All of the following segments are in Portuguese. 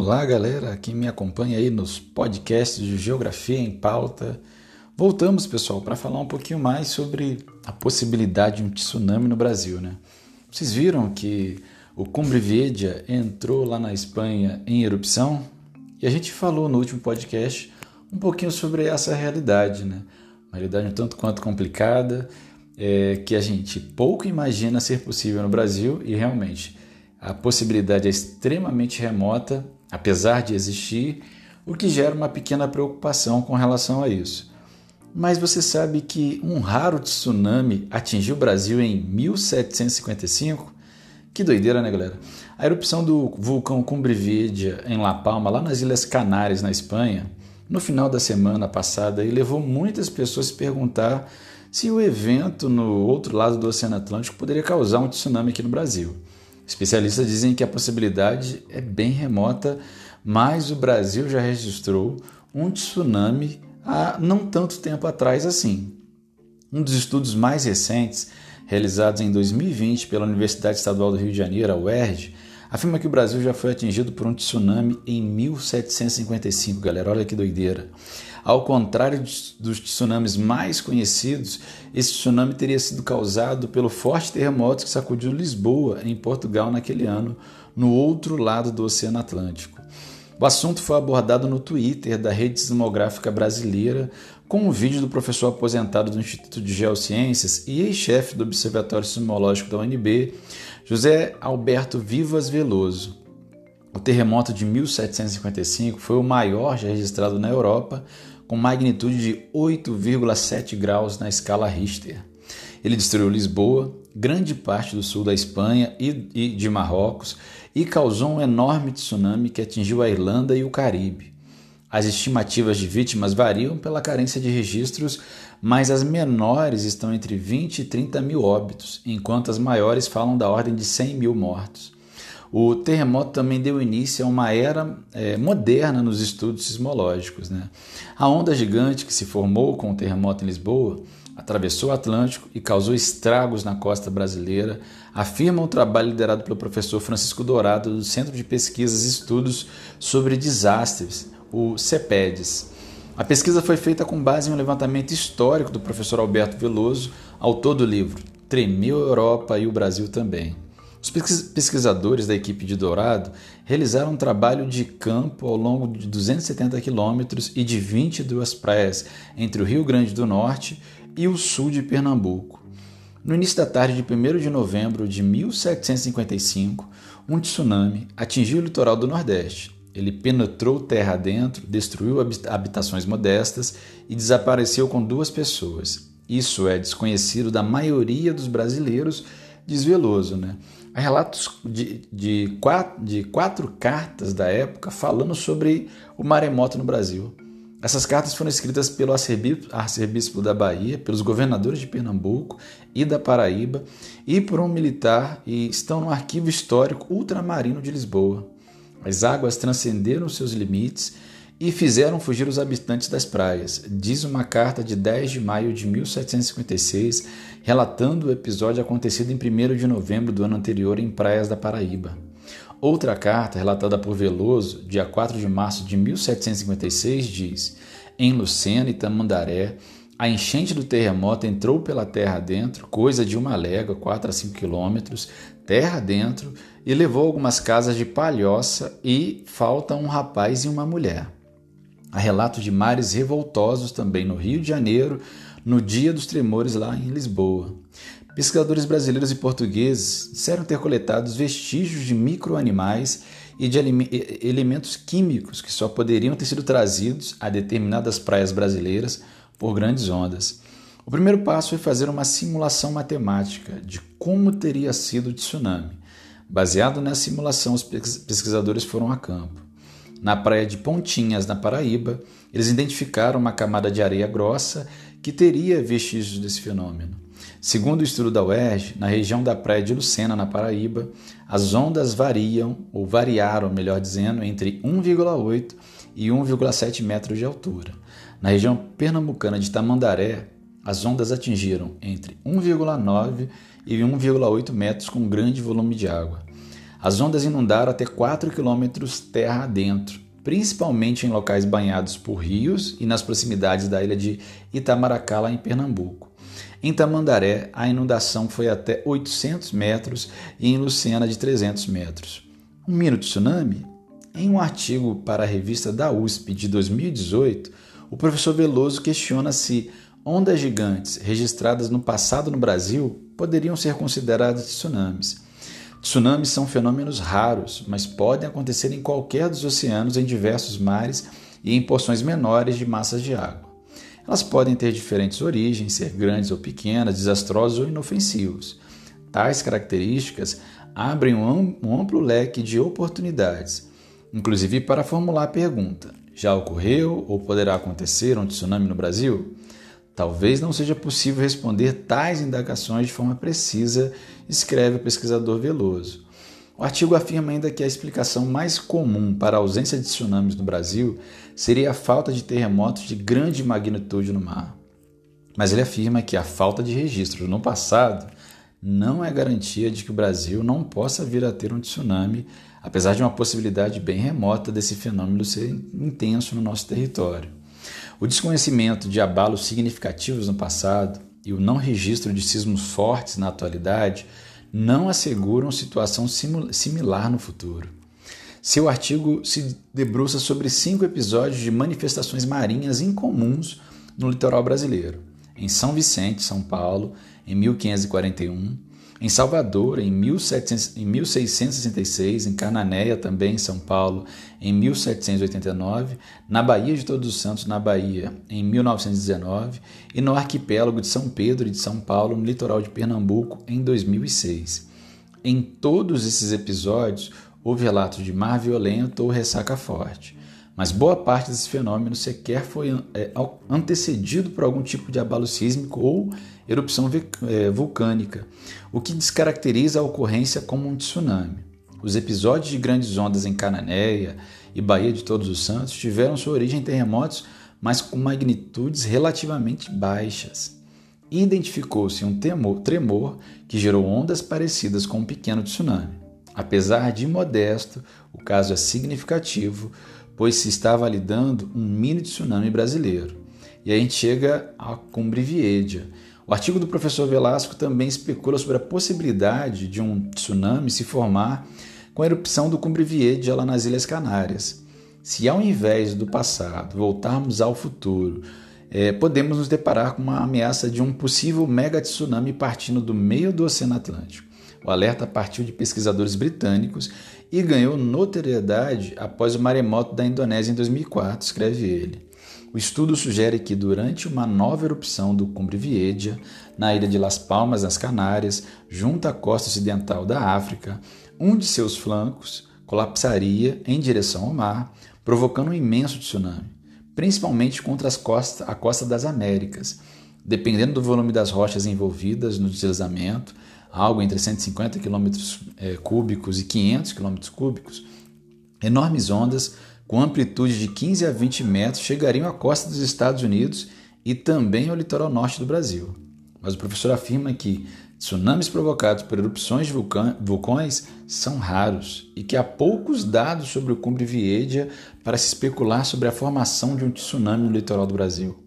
Olá, galera, que me acompanha aí nos podcasts de Geografia em Pauta. Voltamos, pessoal, para falar um pouquinho mais sobre a possibilidade de um tsunami no Brasil, né? Vocês viram que o Cumbre Vieja entrou lá na Espanha em erupção? E a gente falou no último podcast um pouquinho sobre essa realidade, né? Uma realidade um tanto quanto complicada, é, que a gente pouco imagina ser possível no Brasil e realmente a possibilidade é extremamente remota, apesar de existir, o que gera uma pequena preocupação com relação a isso. Mas você sabe que um raro tsunami atingiu o Brasil em 1755? Que doideira, né, galera? A erupção do vulcão Cumbre Vieja em La Palma, lá nas Ilhas Canárias, na Espanha, no final da semana passada, levou muitas pessoas a se perguntar se o evento no outro lado do Oceano Atlântico poderia causar um tsunami aqui no Brasil. Especialistas dizem que a possibilidade é bem remota, mas o Brasil já registrou um tsunami há não tanto tempo atrás assim. Um dos estudos mais recentes, realizados em 2020 pela Universidade Estadual do Rio de Janeiro, a UERJ, afirma que o Brasil já foi atingido por um tsunami em 1755, galera. Olha que doideira. Ao contrário dos tsunamis mais conhecidos, esse tsunami teria sido causado pelo forte terremoto que sacudiu Lisboa, em Portugal, naquele ano, no outro lado do Oceano Atlântico. O assunto foi abordado no Twitter da Rede Sismográfica Brasileira, com um vídeo do professor aposentado do Instituto de Geociências e ex-chefe do Observatório Sismológico da UNB, José Alberto Vivas Veloso. O terremoto de 1755 foi o maior já registrado na Europa, com magnitude de 8,7 graus na escala Richter. Ele destruiu Lisboa, grande parte do sul da Espanha e de Marrocos e causou um enorme tsunami que atingiu a Irlanda e o Caribe. As estimativas de vítimas variam pela carência de registros, mas as menores estão entre 20 e 30 mil óbitos, enquanto as maiores falam da ordem de 100 mil mortos. O terremoto também deu início a uma era é, moderna nos estudos sismológicos. Né? A onda gigante que se formou com o terremoto em Lisboa atravessou o Atlântico e causou estragos na costa brasileira, afirma um trabalho liderado pelo professor Francisco Dourado do Centro de Pesquisas e Estudos sobre Desastres, o CEPEDES. A pesquisa foi feita com base em um levantamento histórico do professor Alberto Veloso, autor do livro Tremeu a Europa e o Brasil também. Os pesquisadores da equipe de Dourado realizaram um trabalho de campo ao longo de 270 quilômetros e de 22 praias entre o Rio Grande do Norte e o sul de Pernambuco. No início da tarde de 1 de novembro de 1755, um tsunami atingiu o litoral do Nordeste. Ele penetrou terra adentro, destruiu habitações modestas e desapareceu com duas pessoas. Isso é desconhecido da maioria dos brasileiros, diz Veloso, né? Há relatos de, de, quatro, de quatro cartas da época falando sobre o maremoto no Brasil. Essas cartas foram escritas pelo arcebispo da Bahia, pelos governadores de Pernambuco e da Paraíba e por um militar e estão no arquivo histórico ultramarino de Lisboa. As águas transcenderam seus limites e fizeram fugir os habitantes das praias, diz uma carta de 10 de maio de 1756, relatando o episódio acontecido em 1 de novembro do ano anterior em praias da Paraíba. Outra carta, relatada por Veloso, dia 4 de março de 1756, diz: Em Lucena e Tamandaré, a enchente do terremoto entrou pela terra dentro, coisa de uma légua, 4 a 5 quilômetros, terra dentro, e levou algumas casas de palhoça e falta um rapaz e uma mulher. Há relatos de mares revoltosos também no Rio de Janeiro, no dia dos tremores lá em Lisboa. Pesquisadores brasileiros e portugueses disseram ter coletado vestígios de microanimais e de elementos químicos que só poderiam ter sido trazidos a determinadas praias brasileiras por grandes ondas. O primeiro passo foi fazer uma simulação matemática de como teria sido o tsunami. Baseado nessa simulação, os pesquisadores foram a campo. Na praia de Pontinhas, na Paraíba, eles identificaram uma camada de areia grossa que teria vestígios desse fenômeno. Segundo o estudo da UERJ, na região da praia de Lucena, na Paraíba, as ondas variam, ou variaram, melhor dizendo, entre 1,8 e 1,7 metros de altura. Na região pernambucana de Tamandaré, as ondas atingiram entre 1,9 e 1,8 metros com grande volume de água. As ondas inundaram até 4 quilômetros terra adentro, principalmente em locais banhados por rios e nas proximidades da ilha de Itamaracá, lá em Pernambuco. Em Tamandaré, a inundação foi até 800 metros e em Lucena de 300 metros. Um mini tsunami? Em um artigo para a revista da USP de 2018, o professor Veloso questiona se ondas gigantes registradas no passado no Brasil poderiam ser consideradas tsunamis. Tsunamis são fenômenos raros, mas podem acontecer em qualquer dos oceanos, em diversos mares e em porções menores de massas de água. Elas podem ter diferentes origens, ser grandes ou pequenas, desastrosos ou inofensivos. Tais características abrem um amplo leque de oportunidades, inclusive para formular a pergunta: já ocorreu ou poderá acontecer um tsunami no Brasil? Talvez não seja possível responder tais indagações de forma precisa, escreve o pesquisador Veloso. O artigo afirma ainda que a explicação mais comum para a ausência de tsunamis no Brasil seria a falta de terremotos de grande magnitude no mar. Mas ele afirma que a falta de registros no passado não é garantia de que o Brasil não possa vir a ter um tsunami, apesar de uma possibilidade bem remota desse fenômeno ser intenso no nosso território. O desconhecimento de abalos significativos no passado e o não registro de sismos fortes na atualidade não asseguram situação similar no futuro. Seu artigo se debruça sobre cinco episódios de manifestações marinhas incomuns no litoral brasileiro. Em São Vicente, São Paulo, em 1541, em Salvador, em, 1700, em 1666, em Cananéia, também em São Paulo, em 1789, na Baía de Todos os Santos, na Bahia, em 1919, e no arquipélago de São Pedro e de São Paulo, no litoral de Pernambuco, em 2006. Em todos esses episódios, houve relatos de mar violento ou ressaca forte, mas boa parte desses fenômenos sequer foi é, antecedido por algum tipo de abalo sísmico ou erupção é, vulcânica, o que descaracteriza a ocorrência como um tsunami. Os episódios de grandes ondas em Cananéia e Baía de Todos os Santos tiveram sua origem em terremotos, mas com magnitudes relativamente baixas. Identificou-se um temor, tremor que gerou ondas parecidas com um pequeno tsunami. Apesar de modesto, o caso é significativo, pois se estava lidando um mini tsunami brasileiro. E a gente chega à Cumbre Vieja, o artigo do professor Velasco também especula sobre a possibilidade de um tsunami se formar com a erupção do Cumbre Vieja lá nas Ilhas Canárias. Se ao invés do passado voltarmos ao futuro, é, podemos nos deparar com uma ameaça de um possível mega tsunami partindo do meio do Oceano Atlântico. O alerta partiu de pesquisadores britânicos e ganhou notoriedade após o maremoto da Indonésia em 2004, escreve ele. O estudo sugere que durante uma nova erupção do Cumbre Vieja, na ilha de Las Palmas, nas Canárias, junto à costa ocidental da África, um de seus flancos colapsaria em direção ao mar, provocando um imenso tsunami, principalmente contra as costas, a costa das Américas. Dependendo do volume das rochas envolvidas no deslizamento, algo entre 150 km é, cúbicos e 500 km cúbicos, enormes ondas com amplitude de 15 a 20 metros, chegariam à costa dos Estados Unidos e também ao litoral norte do Brasil. Mas o professor afirma que tsunamis provocados por erupções de vulcões são raros e que há poucos dados sobre o Cumbre Vieja para se especular sobre a formação de um tsunami no litoral do Brasil.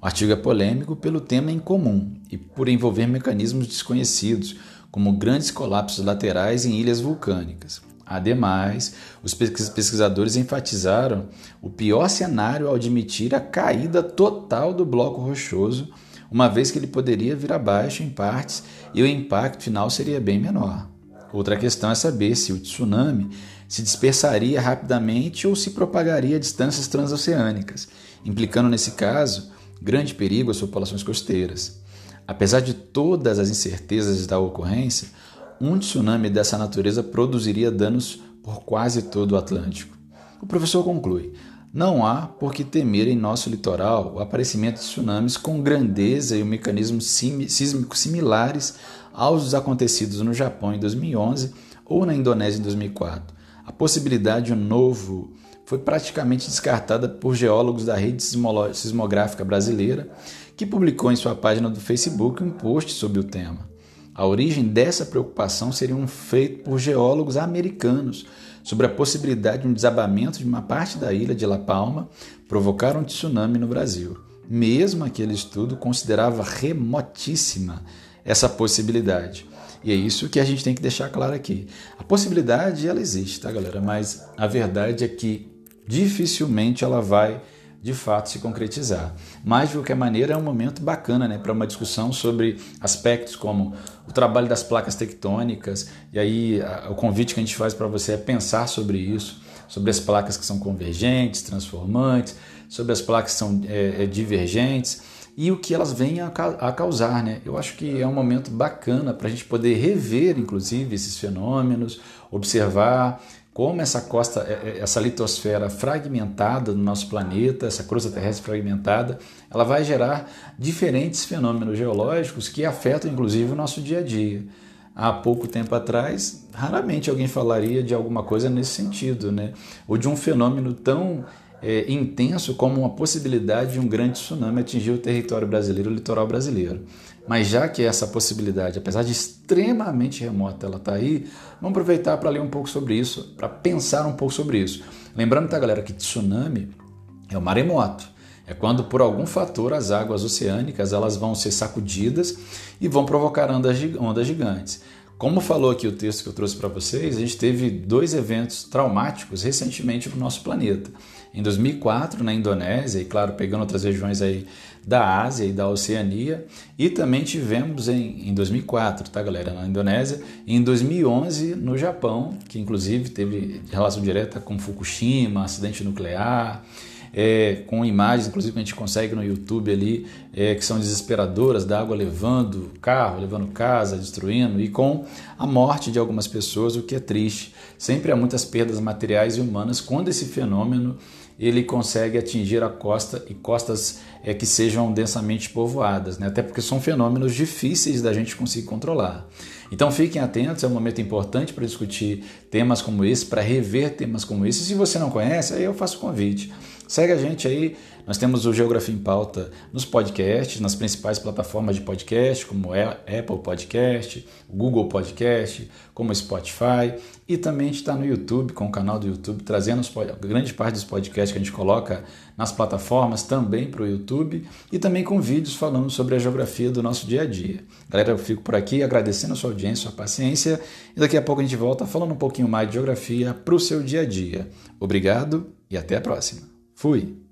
O artigo é polêmico pelo tema em comum e por envolver mecanismos desconhecidos, como grandes colapsos laterais em ilhas vulcânicas. Ademais, os pesquisadores enfatizaram o pior cenário ao admitir a caída total do bloco rochoso, uma vez que ele poderia vir abaixo em partes e o impacto final seria bem menor. Outra questão é saber se o tsunami se dispersaria rapidamente ou se propagaria a distâncias transoceânicas, implicando nesse caso grande perigo às populações costeiras. Apesar de todas as incertezas da ocorrência, um tsunami dessa natureza produziria danos por quase todo o Atlântico. O professor conclui: não há por que temer em nosso litoral o aparecimento de tsunamis com grandeza e um mecanismo sísmico similares aos acontecidos no Japão em 2011 ou na Indonésia em 2004. A possibilidade de um novo foi praticamente descartada por geólogos da rede sismográfica brasileira, que publicou em sua página do Facebook um post sobre o tema. A origem dessa preocupação seria um feito por geólogos americanos sobre a possibilidade de um desabamento de uma parte da ilha de La Palma provocar um tsunami no Brasil. Mesmo aquele estudo considerava remotíssima essa possibilidade. E é isso que a gente tem que deixar claro aqui. A possibilidade ela existe, tá, galera? Mas a verdade é que dificilmente ela vai de fato se concretizar. Mas, de qualquer maneira, é um momento bacana né, para uma discussão sobre aspectos como o trabalho das placas tectônicas, e aí a, o convite que a gente faz para você é pensar sobre isso, sobre as placas que são convergentes, transformantes, sobre as placas que são é, é, divergentes e o que elas vêm a, causar. Né? Eu acho que é um momento bacana para a gente poder rever, inclusive, esses fenômenos, observar como essa costa, é, é, essa litosfera fragmentada no nosso planeta, essa crosta terrestre fragmentada, ela vai gerar diferentes fenômenos geológicos que afetam inclusive o nosso dia a dia. Há pouco tempo atrás, raramente alguém falaria de alguma coisa nesse sentido, né? Ou de um fenômeno tão é, intenso como uma possibilidade de um grande tsunami atingir o território brasileiro, o litoral brasileiro. Mas já que essa possibilidade, apesar de extremamente remota, ela está aí, vamos aproveitar para ler um pouco sobre isso, para pensar um pouco sobre isso. Lembrando, tá, galera, que tsunami é o maremoto. É quando por algum fator as águas oceânicas elas vão ser sacudidas e vão provocar ondas, gigantes. Como falou aqui o texto que eu trouxe para vocês, a gente teve dois eventos traumáticos recentemente no nosso planeta. Em 2004, na Indonésia, e claro, pegando outras regiões aí da Ásia e da Oceania, e também tivemos em, em 2004, tá galera, na Indonésia, e em 2011 no Japão, que inclusive teve relação direta com Fukushima, acidente nuclear, é, com imagens, inclusive que a gente consegue no YouTube ali, é, que são desesperadoras, da água levando carro, levando casa, destruindo, e com a morte de algumas pessoas, o que é triste. Sempre há muitas perdas materiais e humanas quando esse fenômeno ele consegue atingir a costa e costas é, que sejam densamente povoadas, né? até porque são fenômenos difíceis da gente conseguir controlar. Então fiquem atentos, é um momento importante para discutir temas como esse, para rever temas como esse. Se você não conhece, aí eu faço o convite. Segue a gente aí, nós temos o Geografia em Pauta nos podcasts, nas principais plataformas de podcast, como Apple Podcast, Google Podcast, como Spotify, e também está no YouTube, com o canal do YouTube, trazendo os, grande parte dos podcasts que a gente coloca nas plataformas também para o YouTube, e também com vídeos falando sobre a geografia do nosso dia a dia. Galera, eu fico por aqui agradecendo a sua audiência, a sua paciência, e daqui a pouco a gente volta falando um pouquinho mais de geografia para o seu dia a dia. Obrigado e até a próxima. Fui!